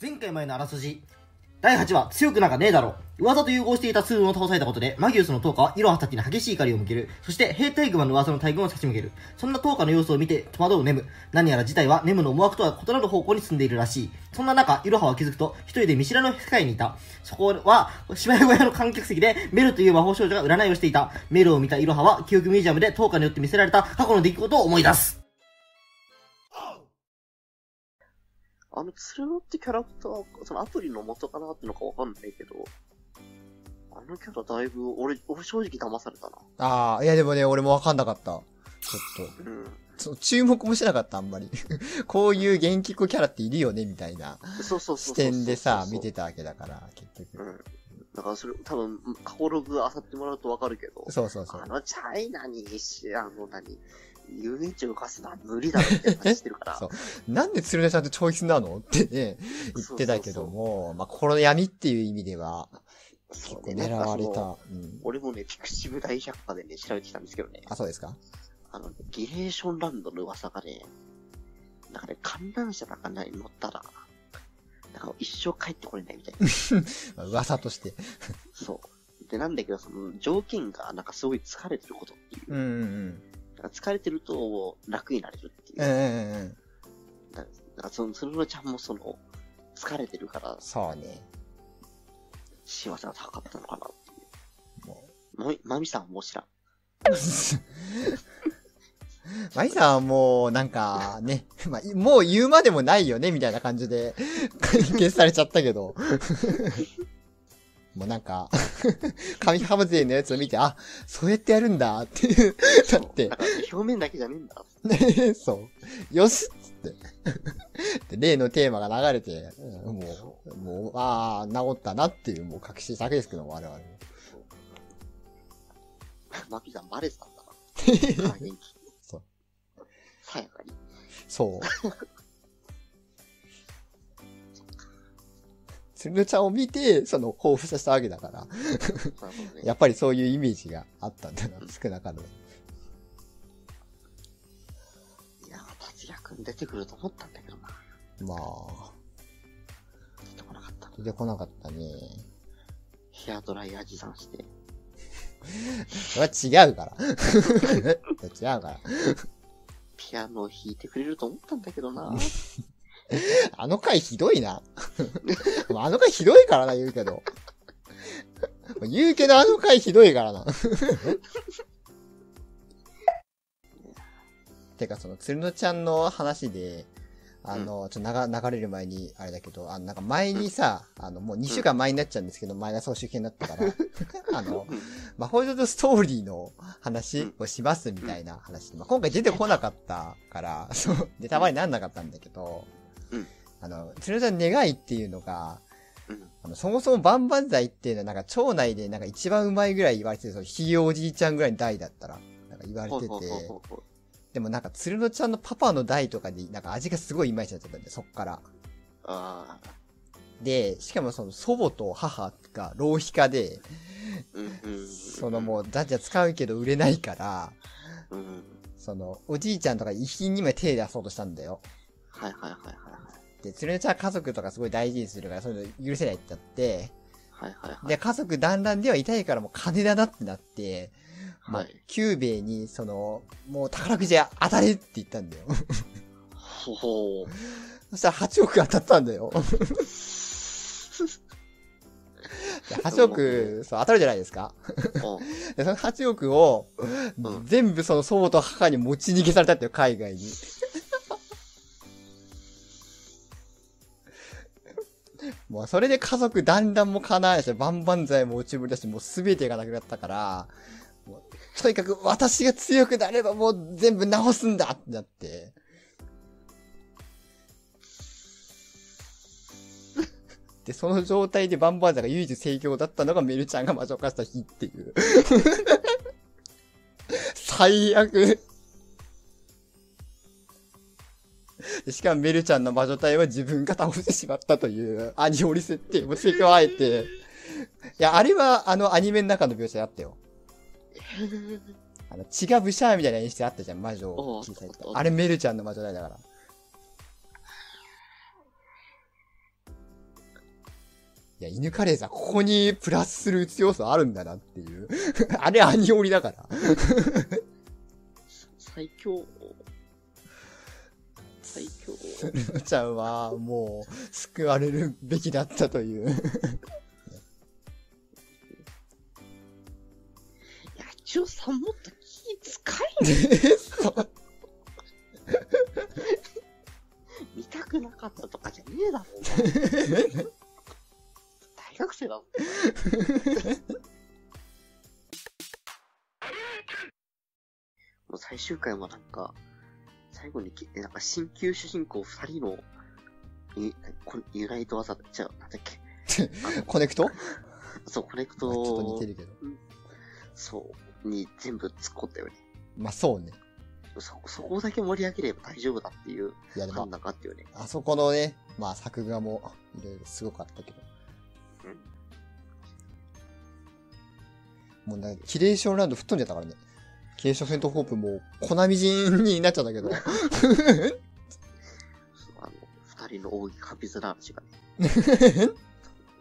前回前のあらすじ。第8話、強くなんかねえだろ。噂と融合していたツーンを倒されたことで、マギウスのトーカはイロハたちに激しい怒りを向ける。そして、兵隊グマの噂の大群を差し向ける。そんなトーカの様子を見て戸惑うネム。何やら事態はネムの思惑とは異なる方向に進んでいるらしい。そんな中、イロハは気づくと、一人で見知らぬ世界にいた。そこは、芝居小屋の観客席で、メルという魔法少女が占いをしていた。メルを見たイロハは、記憶ミュージアムでトーカによって見せられた過去の出来事を思い出す。あの、ツルノってキャラクター、そのアプリの元かなってのかわかんないけど、あのキャラだいぶ、俺、俺正直騙されたな。ああ、いやでもね、俺もわかんなかった。ちょっと。うん。そう、注目もしなかった、あんまり。こういう元気っ子キャラっているよね、みたいなそうそう。視点でさ、見てたわけだから、結局。うん。だからそれ、多分、過去ログ漁ってもらうとわかるけど、そうそうそうあ。のチャイナに、しあの、何、遊園地を浮かすのは無理だろって話してるから。そうなんで鶴音ちゃんってチョイスなのってね、言ってたけども、まあ、心の闇っていう意味では、結構狙われた。うん。俺もね、ピクシブ大百科でね、調べてきたんですけどね、あ、そうですか？あの、ギレーションランドの噂がね、なんかね、観覧車なんかない乗ったら、なんか一生帰ってこれないみたいな。ま あ噂として。そう。で、なんだけど、その条件がなんかすごい疲れてることっていう。うんうんうん。疲れてると楽になれるっていう。うんうんうん。だからその、そのちゃんもその、疲れてるからそうね。幸せが高かったのかなっていう。もまみ、まみさんはもう知らん。マイさんはもう、なんか、ね、まあ、もう言うまでもないよね、みたいな感じで、解決されちゃったけど。もうなんか、紙ハム勢のやつを見て、あ、そうやってやるんだ、っていう、だって表面だけじゃねえんだ。ね、そう。よしっつって。で、例のテーマが流れて、うんもう、もう、ああ、治ったなっていう、もう確信したわけですけども、我々も。まみさんバレてたんだな。そう。さやかに。そう。つるのちゃんを見て、その、抱負させたわけだから。ね。やっぱりそういうイメージがあったんだな、少なからず。いや、達也くん出てくると思ったんだけどな。まあ、出てこなかった。出てこなかったね。ヘアドライヤー持参して。それは違うから。違うから。ピアノを弾いてくれると思ったんだけどな。あの回ひどいな。あの回ひどいからな、言うけど。言うけどあの回ひどいからな。てか、その、つるのちゃんの話で、あの、ちょっと流流れる前に、あれだけど、あの、なんか前にさ、あの、もう2週間前になっちゃうんですけど、前が総集編だったから、あの、魔法女とストーリーの話をしますみたいな話。まあ、今回出てこなかったから、そう、ネタバレになんなかったんだけど、うんあの、つるのちゃん願いっていうのが、うん。あの、そもそもバンバン剤っていうのはなんか町内でなんか一番うまいぐらい言われてて、そのひいおじいちゃんぐらいの代だったら、なんか言われててでもなんかつるのちゃんのパパの代とかでなんか味がすごいいまいちだったんだよ、そっから。ああ。で、しかもその祖母と母が浪費家で。そのもう、だじゃ使うけど売れないから。その、おじいちゃんとか遺品にも手出そうとしたんだよ。はいはいはいはいはい。で、つるのちゃんは家族とかすごい大事にするから、そういうの許せないってなって、はいはいはい。で、家族団らんではいたいからもう金だなってなって、はい。キュゥべえに、その、もう宝くじ当たれって言ったんだよ。ほほう。そしたら8億当たったんだよ。で8億、そう、当たるじゃないですか。うんで、その8億を、うん全部その祖母と母に持ち逃げされたってよ、海外に。もうそれで家族団らんも叶わないし、万々歳も落ちぶりだし、もう全てがなくなったから、もうとにかく私が強くなればもう全部直すんだってなって。で、その状態でバンバンザが唯一盛況だったのがメルちゃんが魔女化した日っていう。最悪。しかもメルちゃんの魔女隊は自分が倒してしまったというアニオリ設定も付け加えて。いや、あれはあのアニメの中の描写あったよ。あの血がブシャーみたいな演出あったじゃん、魔女をいと。あれメルちゃんの魔女隊だから。いや、犬カレーさん、ここにプラスする要素あるんだなっていう。あれ、アニオリだから。最強。ちゃんは、もう、救われるべきだったという。いや、一応さんもっと気使えよ。見たくなかったとかじゃねえだろ。大学生だぞ。もう最終回もなんか、最後にき、なんか新旧主人公二人の、ユこユナイト技、じゃあ、なんだっけ。コネクト？そう、コネクちょっと似トてるけど。そう、に全部突っ込んだよね。まあ、そうね。そ、そこだけ盛り上げれば大丈夫だっていう判、断があったよね。あそこのね、まあ、作画も、いろいろすごかったけど。もうなんか、キレーションランド吹っ飛んじゃったからね。キレーションフェントホープもう、コナミ人になっちゃったけど。そうあの、二人の大きいカピズラ話がね、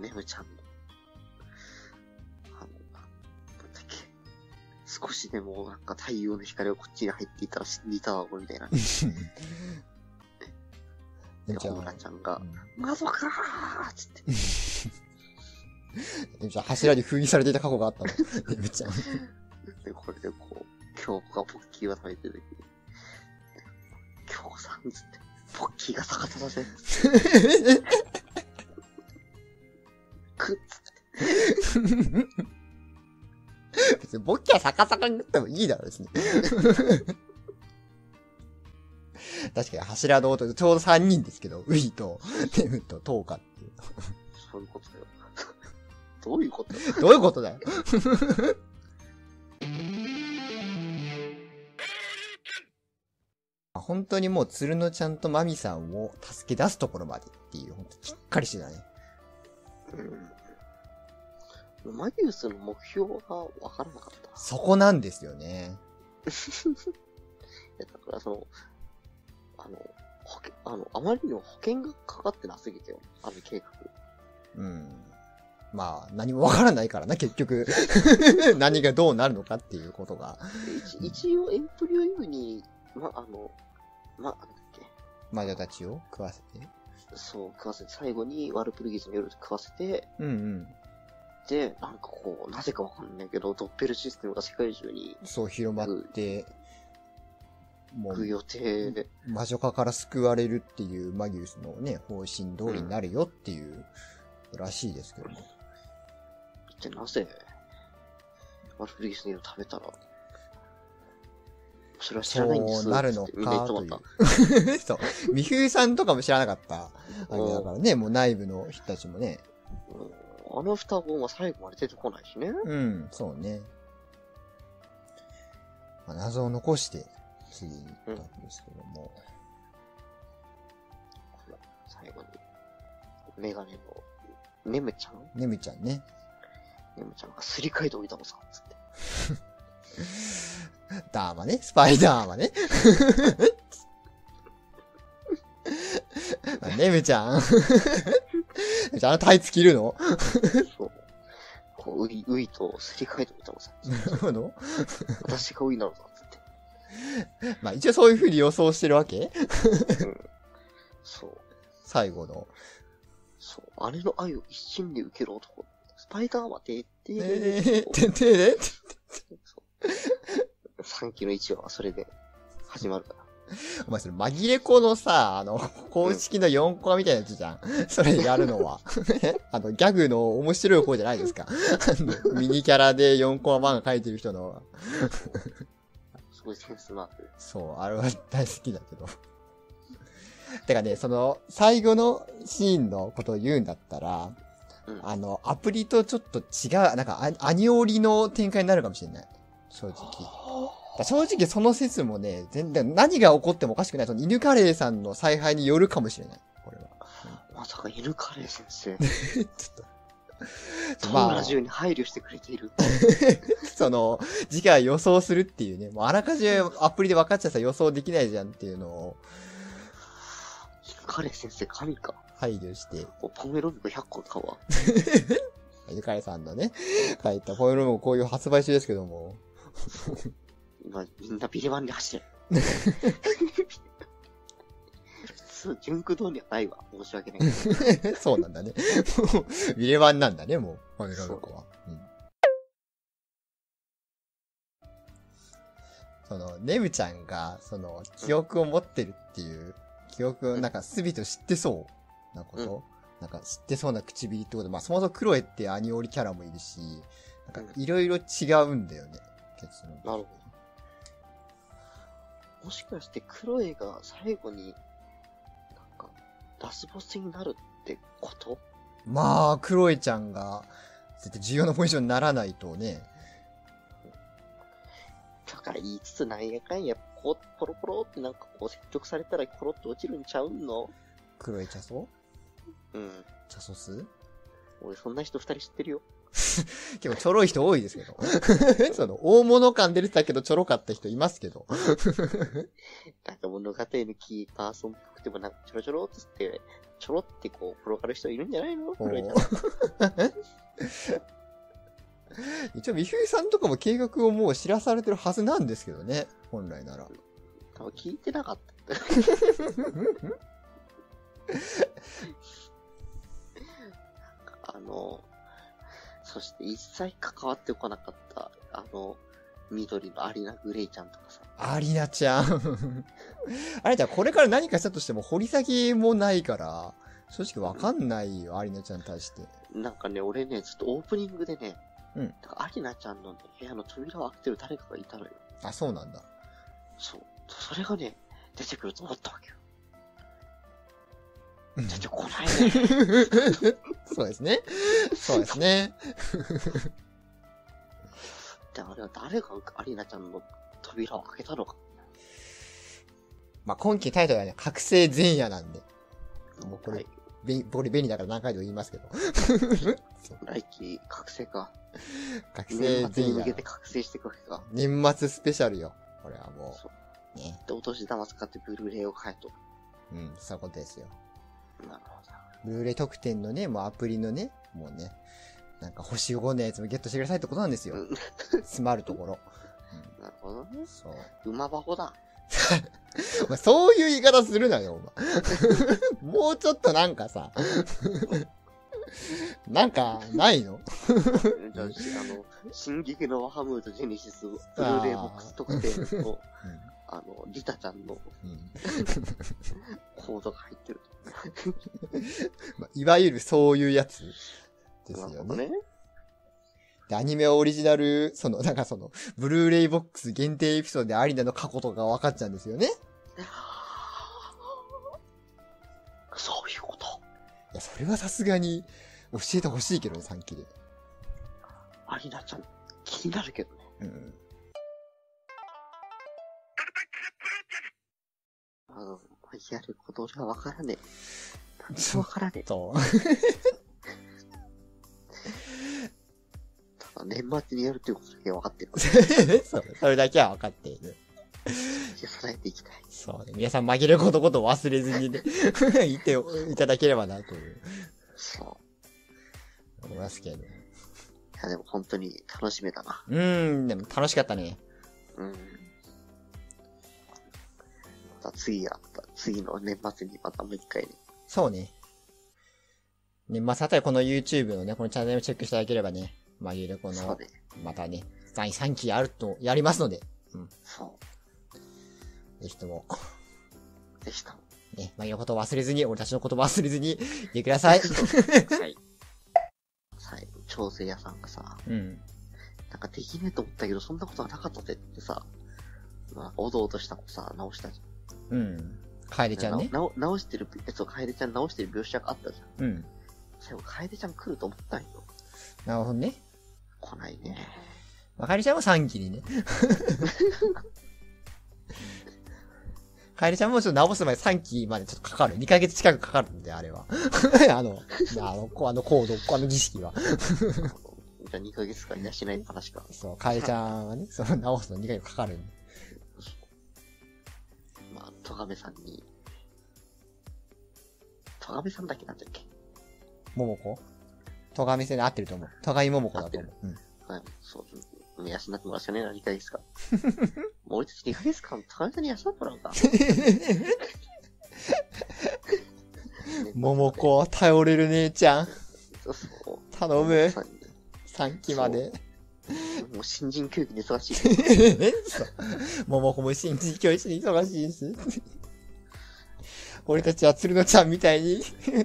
ネムちゃんの、あの、なんだっけ、少しでもなんか太陽の光がこっちに入っていたら死んでいただろうみたいな。で、ねちゃんホムラちゃんがう、ん窓かーっつって、でもじゃあ柱に封印されていた過去があったの。でめちゃん。で、これでこう、京子がポッキーを食べてる時に、京子さんっつって、ポッキーが逆さだぜ。くっつって、別にボッキは逆さかになってもいいだろ、別に。確かに柱の音、ちょうど3人ですけど、ウィと、テムとトーカっていう。そういうことだよ。どういうことどういうことだよ。本当にもう鶴野ちゃんとマミさんを助け出すところまでっていう、本当しっかりしてたね。うん。マギウスの目標がわからなかった。そこなんですよね。いやだからその、あの、保険、あの、あまりにも保険がかかってなすぎてよ。あの計画。うん。まあ、何もわからないからな、結局。何がどうなるのかっていうことが。一応エンプリオ U に、ま、あの、ま、なんだっけ。魔女たちを食わせて。そう、食わせて、最後にワルプルギスに夜食わせて、うんうん。で、なんかこう、なぜかわかんないけど、ドッペルシステムが世界中にそう広まって、もう、行く予定で、魔女化から救われるっていうマギウスのね、方針通りになるよっていう、らしいですけども。一体なぜ、ワルプルギスの夜食べたら、それは知らないんですそうなるのつってみんな言かとってもらっいう。そう。美冬さんとかも知らなかった。あた。れだからね、もう内部の人たちもね。うんあの双子は最後まで出てこないしね。うん、そうね。まあ、謎を残して、次に行ったわけですけども。最後に、メガネの、ネムちゃん？ねむちゃんね。ネムちゃんがすり替えておいたのさ、つって。ダーマね。スパイダーマね。ねむちゃん。じゃあ、あのタイツ着るの？そう。こう、ウイ、ウイとすり替えておいたのさ。なるほど。私がウイなのさ、つって。まあ一応そういう風に予想してるわけ？そう。最後の。そう。姉の愛を一心で受ける男。スパイダーマて言って、えー、てんてーでそう。3期の1話はそれで始まるから。お前それ紛れ子のさ、あの、公式の4コマみたいなやつじゃん。それやるのは。あの、ギャグの面白い方じゃないですか。ミニキャラで4コマ漫画描いてる人の。すごいセンスのある。そう、あれは大好きだけど。てかね、その、最後のシーンのことを言うんだったら、うん。あの、アプリとちょっと違う、なんかア、アニオリの展開になるかもしれない。正直。だ正直その説もね、全然何が起こってもおかしくない。その犬カレーさんの采配によるかもしれない。これは。まさか犬カレー先生。ちょっ当まあラジオに配慮してくれている？と、その、次回予想するっていうね、もうあらかじめアプリで分かっちゃったら予想できないじゃんっていうのを、犬カレー先生神か。配慮して、ポメロミコ100個買うわ。ゆかりさんのね、書いたポイロもこういう発売中ですけども。今、みんなビレバンで走れ。普通、純駆動にはないわ。申し訳ない。そうなんだね。もうビレバンなんだね、もう。ポイロミコは。うんその、ネムちゃんが、その、記憶を持ってるっていう、記憶をなんか、すびと知ってそうなこと、なんか、知ってそうな唇ってこと？で、まあ、そもそもクロエってアニオリキャラもいるし、なんか、いろいろ違うんだよね、結論。なるほど。もしかして、クロエが最後に、なんか、ラスボスになるってこと？まあ、クロエちゃんが、絶対重要なポジションにならないとね、だから言いつつなんやかんや、こう、ポロポロってなんかこう、積極されたらコロッと落ちるんちゃうんの？クロエチャソうん。チャソス俺そんな人二人知ってるよ。結構ちょろい人多いですけど。その、大物感出てたけどちょろかった人いますけど。なんか物語のキーパーソンっぽくてもなんかちょろちょろってって、ちょろってこう、転がる人いるんじゃないの？一応、美冬さんとかも計画をもう知らされてるはずなんですけどね。本来なら。多分聞いてなかった。あの、そして一切関わってこなかった、あの、緑のアリナ・グレイちゃんとかさ。アリナちゃん。あれじゃこれから何かしたとしても掘り下げもないから、正直わかんないよ、アリナちゃんに対して。なんかね、俺ね、ずっとオープニングでね、うんなんかアリナちゃんのね、部屋の扉を開けてる誰かがいたのよ。あ、そうなんだ。そう。それがね、出てくると思ったわけよ。うん出てこないね。そうですね。そうですね。で、あれは誰がアリナちゃんの扉を開けたのか。まあ、今期タイトルはね、覚醒前夜なんで。もうこれはい、べこれ便利だから何回でも言いますけど。来期覚醒か。覚醒年末前夜に向けて。覚醒していくわけか。年末スペシャルよ。これはもそうう。ね。で、お年玉使ってブルーレイを買えと。うん、そういうことですよ。なるほど。ブルーレイ特典のね、もうアプリのね、もうね、なんか星5のやつもゲットしてくださいってことなんですよ。うん詰まるところ。なるほどねうん、。そう。馬箱だ。お前そういう言い方するなよ、お前。もうちょっとなんかさ、なんか、ないの？じゃあ、しあの、進撃のワハムードジェネシス、ブルーレイボックス特典の、あの、リタちゃんのうん。うん。コードが入ってる。まあ、いわゆるそういうやつですよね。ね。で、アニメオリジナル、その、なんかその、ブルーレイボックス限定エピソードでアリナの過去とか分かっちゃうんですよね。そういうこと。いや、それはさすがに教えてほしいけどね、3期で。アリナちゃん、気になるけどね。うん。あの、やること俺はわからねえ。何もわからねえ。そう。ただ年末にやるっていうことだけ分かってる。そう。それだけは分かっている。備えていきたい。そうね。皆さん紛れことことを忘れずにね、いていただければな、という、そう。思いますけど。いや、でも本当に楽しめたな。うーん、でも楽しかったね。うん。また次や、また次の年末にまたもう一回ね。そうね。年末あたりこの YouTube のね、このチャンネルをチェックしていただければね、紛れこの、そうね。またね、第3期あると、やりますので、そぜひとも、う。でした。ね、紛れのことを忘れずに、俺たちのことを忘れずに、いてください。はい。最後、調整屋さんがさ、うん。なんかできねえと思ったけど、そんなことはなかったぜってさ、まあ、おどおどした子さ、直したじうん。楓。ちゃんね。なお直してるやつを楓ちゃん直してる描写があったじゃん。うん。最後、楓ちゃん来ると思ったんよ。なるほどね。来ないね。まあ、楓ちゃんは3期にね。楓ちゃんもちょっと直すまで3期までちょっとかかる。2ヶ月近くかかるんで、あれは。あの、あの、こあのコード、あの儀式は。じゃあ2ヶ月間養いっぱなしか。そう、楓ちゃんはね、その直すの2ヶ月かかるんで。まあ、トガメさんに、戸亀さんだっけなんだっけ？桃子？戸上線で合ってると思う。戸上桃子だと思う。うん。はい、そう、うん養ってもらうしかねえな、2ヶ月間。もう俺たち2ヶ月間、戸上さんに養ってもらうか？桃子、頼れる姉ちゃん。頼む。そう3期まで。もう新人教育に忙しい。そう桃子も新人教師に忙しいです。俺たちは鶴野ちゃんみたいに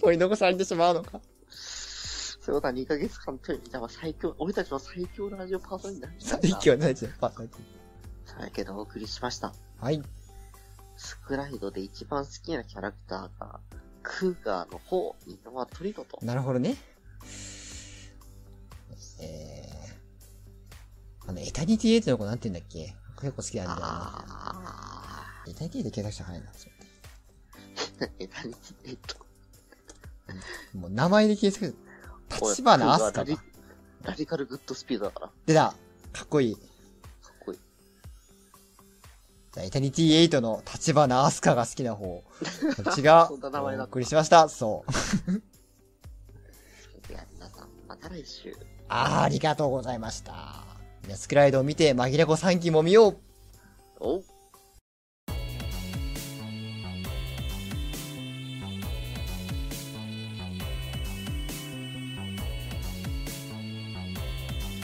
取り残されてしまうのか。そういうことは2ヶ月間という、じゃあ最強、俺たちの最強ラジオパーソナリティになるんだ最強のやつやパーソナリティさあけどお送りしました。はい。スクライドで一番好きなキャラクターが、クーガーの方、ミノワトリドと。なるほどね。えー、あの、エタニティエイトの子なんて言うんだっけ？結構好きなんだよな。あエタニティエイト検索したら早いな。それー、え、何えっと、もう名前で検索する。立花アスカかラディカルグッドスピードだから。か出たかっこいい。っこいい。じゃあ、エタニティエイトの立花アスカが好きな方。こっちが、そんなお送りしました。そう。いや、皆さん、また来週。あーありがとうございました。スクライドを見て、紛れ子3期も見よう。お。